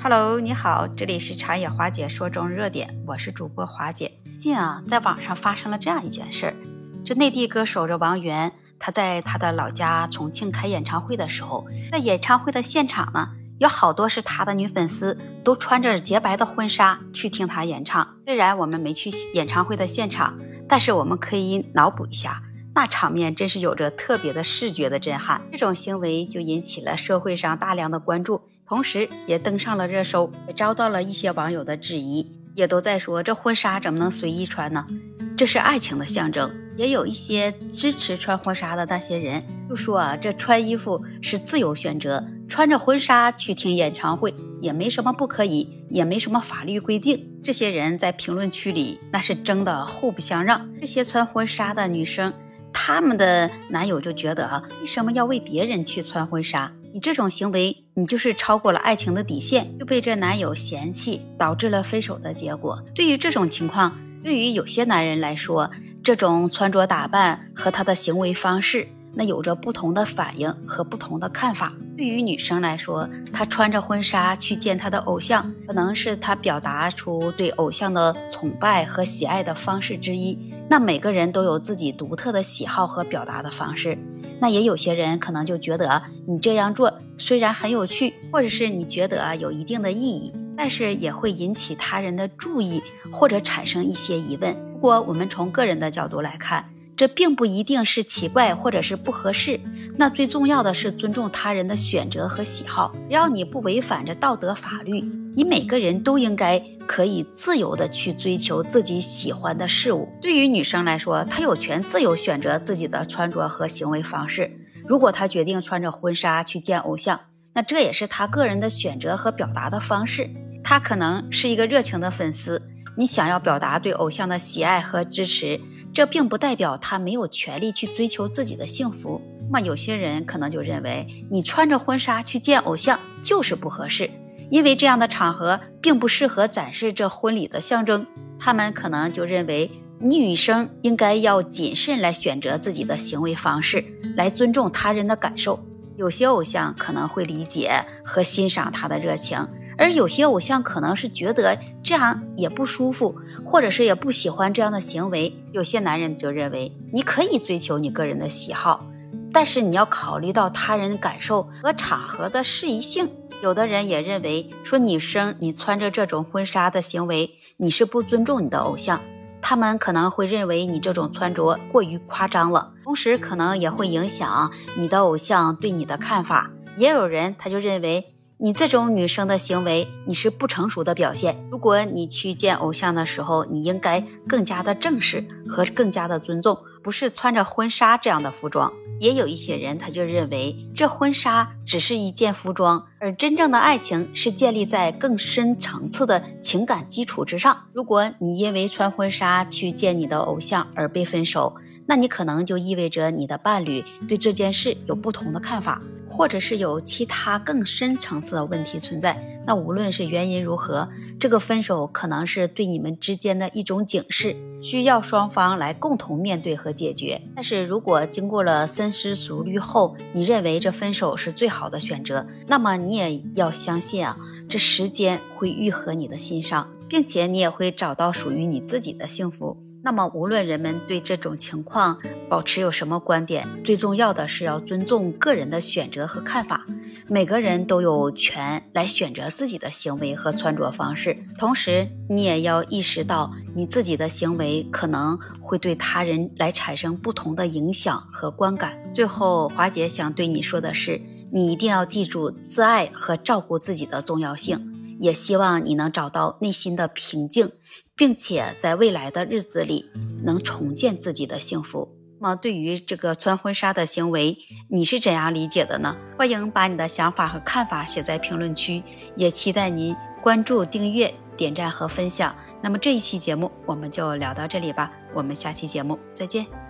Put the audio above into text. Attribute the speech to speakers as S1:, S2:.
S1: Hello，你好，这里是茶野华姐说中热点，我是主播华姐。近啊，在网上发生了这样一件事儿，这内地歌手这王源，他在他的老家重庆开演唱会的时候，在演唱会的现场呢，有好多是他的女粉丝，都穿着洁白的婚纱去听他演唱。虽然我们没去演唱会的现场，但是我们可以脑补一下。那场面真是有着特别的视觉的震撼，这种行为就引起了社会上大量的关注，同时也登上了热搜，也遭到了一些网友的质疑，也都在说这婚纱怎么能随意穿呢？这是爱情的象征。也有一些支持穿婚纱的那些人就说啊，这穿衣服是自由选择，穿着婚纱去听演唱会也没什么不可以，也没什么法律规定。这些人在评论区里那是争得互不相让。这些穿婚纱的女生。他们的男友就觉得啊，为什么要为别人去穿婚纱？你这种行为，你就是超过了爱情的底线，就被这男友嫌弃，导致了分手的结果。对于这种情况，对于有些男人来说，这种穿着打扮和他的行为方式。那有着不同的反应和不同的看法。对于女生来说，她穿着婚纱去见她的偶像，可能是她表达出对偶像的崇拜和喜爱的方式之一。那每个人都有自己独特的喜好和表达的方式。那也有些人可能就觉得你这样做虽然很有趣，或者是你觉得有一定的意义，但是也会引起他人的注意或者产生一些疑问。如果我们从个人的角度来看，这并不一定是奇怪或者是不合适，那最重要的是尊重他人的选择和喜好。只要你不违反着道德法律，你每个人都应该可以自由的去追求自己喜欢的事物。对于女生来说，她有权自由选择自己的穿着和行为方式。如果她决定穿着婚纱去见偶像，那这也是她个人的选择和表达的方式。她可能是一个热情的粉丝，你想要表达对偶像的喜爱和支持。这并不代表她没有权利去追求自己的幸福。那么有些人可能就认为，你穿着婚纱去见偶像就是不合适，因为这样的场合并不适合展示这婚礼的象征。他们可能就认为，女生应该要谨慎来选择自己的行为方式，来尊重他人的感受。有些偶像可能会理解和欣赏他的热情。而有些偶像可能是觉得这样也不舒服，或者是也不喜欢这样的行为。有些男人就认为你可以追求你个人的喜好，但是你要考虑到他人感受和场合的适宜性。有的人也认为说女生你穿着这种婚纱的行为，你是不尊重你的偶像，他们可能会认为你这种穿着过于夸张了，同时可能也会影响你的偶像对你的看法。也有人他就认为。你这种女生的行为，你是不成熟的表现。如果你去见偶像的时候，你应该更加的正式和更加的尊重，不是穿着婚纱这样的服装。也有一些人，他就认为这婚纱只是一件服装，而真正的爱情是建立在更深层次的情感基础之上。如果你因为穿婚纱去见你的偶像而被分手，那你可能就意味着你的伴侣对这件事有不同的看法。或者是有其他更深层次的问题存在，那无论是原因如何，这个分手可能是对你们之间的一种警示，需要双方来共同面对和解决。但是如果经过了深思熟虑后，你认为这分手是最好的选择，那么你也要相信啊，这时间会愈合你的心伤，并且你也会找到属于你自己的幸福。那么，无论人们对这种情况保持有什么观点，最重要的是要尊重个人的选择和看法。每个人都有权来选择自己的行为和穿着方式，同时你也要意识到，你自己的行为可能会对他人来产生不同的影响和观感。最后，华姐想对你说的是，你一定要记住自爱和照顾自己的重要性。也希望你能找到内心的平静，并且在未来的日子里能重建自己的幸福。那么，对于这个穿婚纱的行为，你是怎样理解的呢？欢迎把你的想法和看法写在评论区，也期待您关注、订阅、点赞和分享。那么这一期节目我们就聊到这里吧，我们下期节目再见。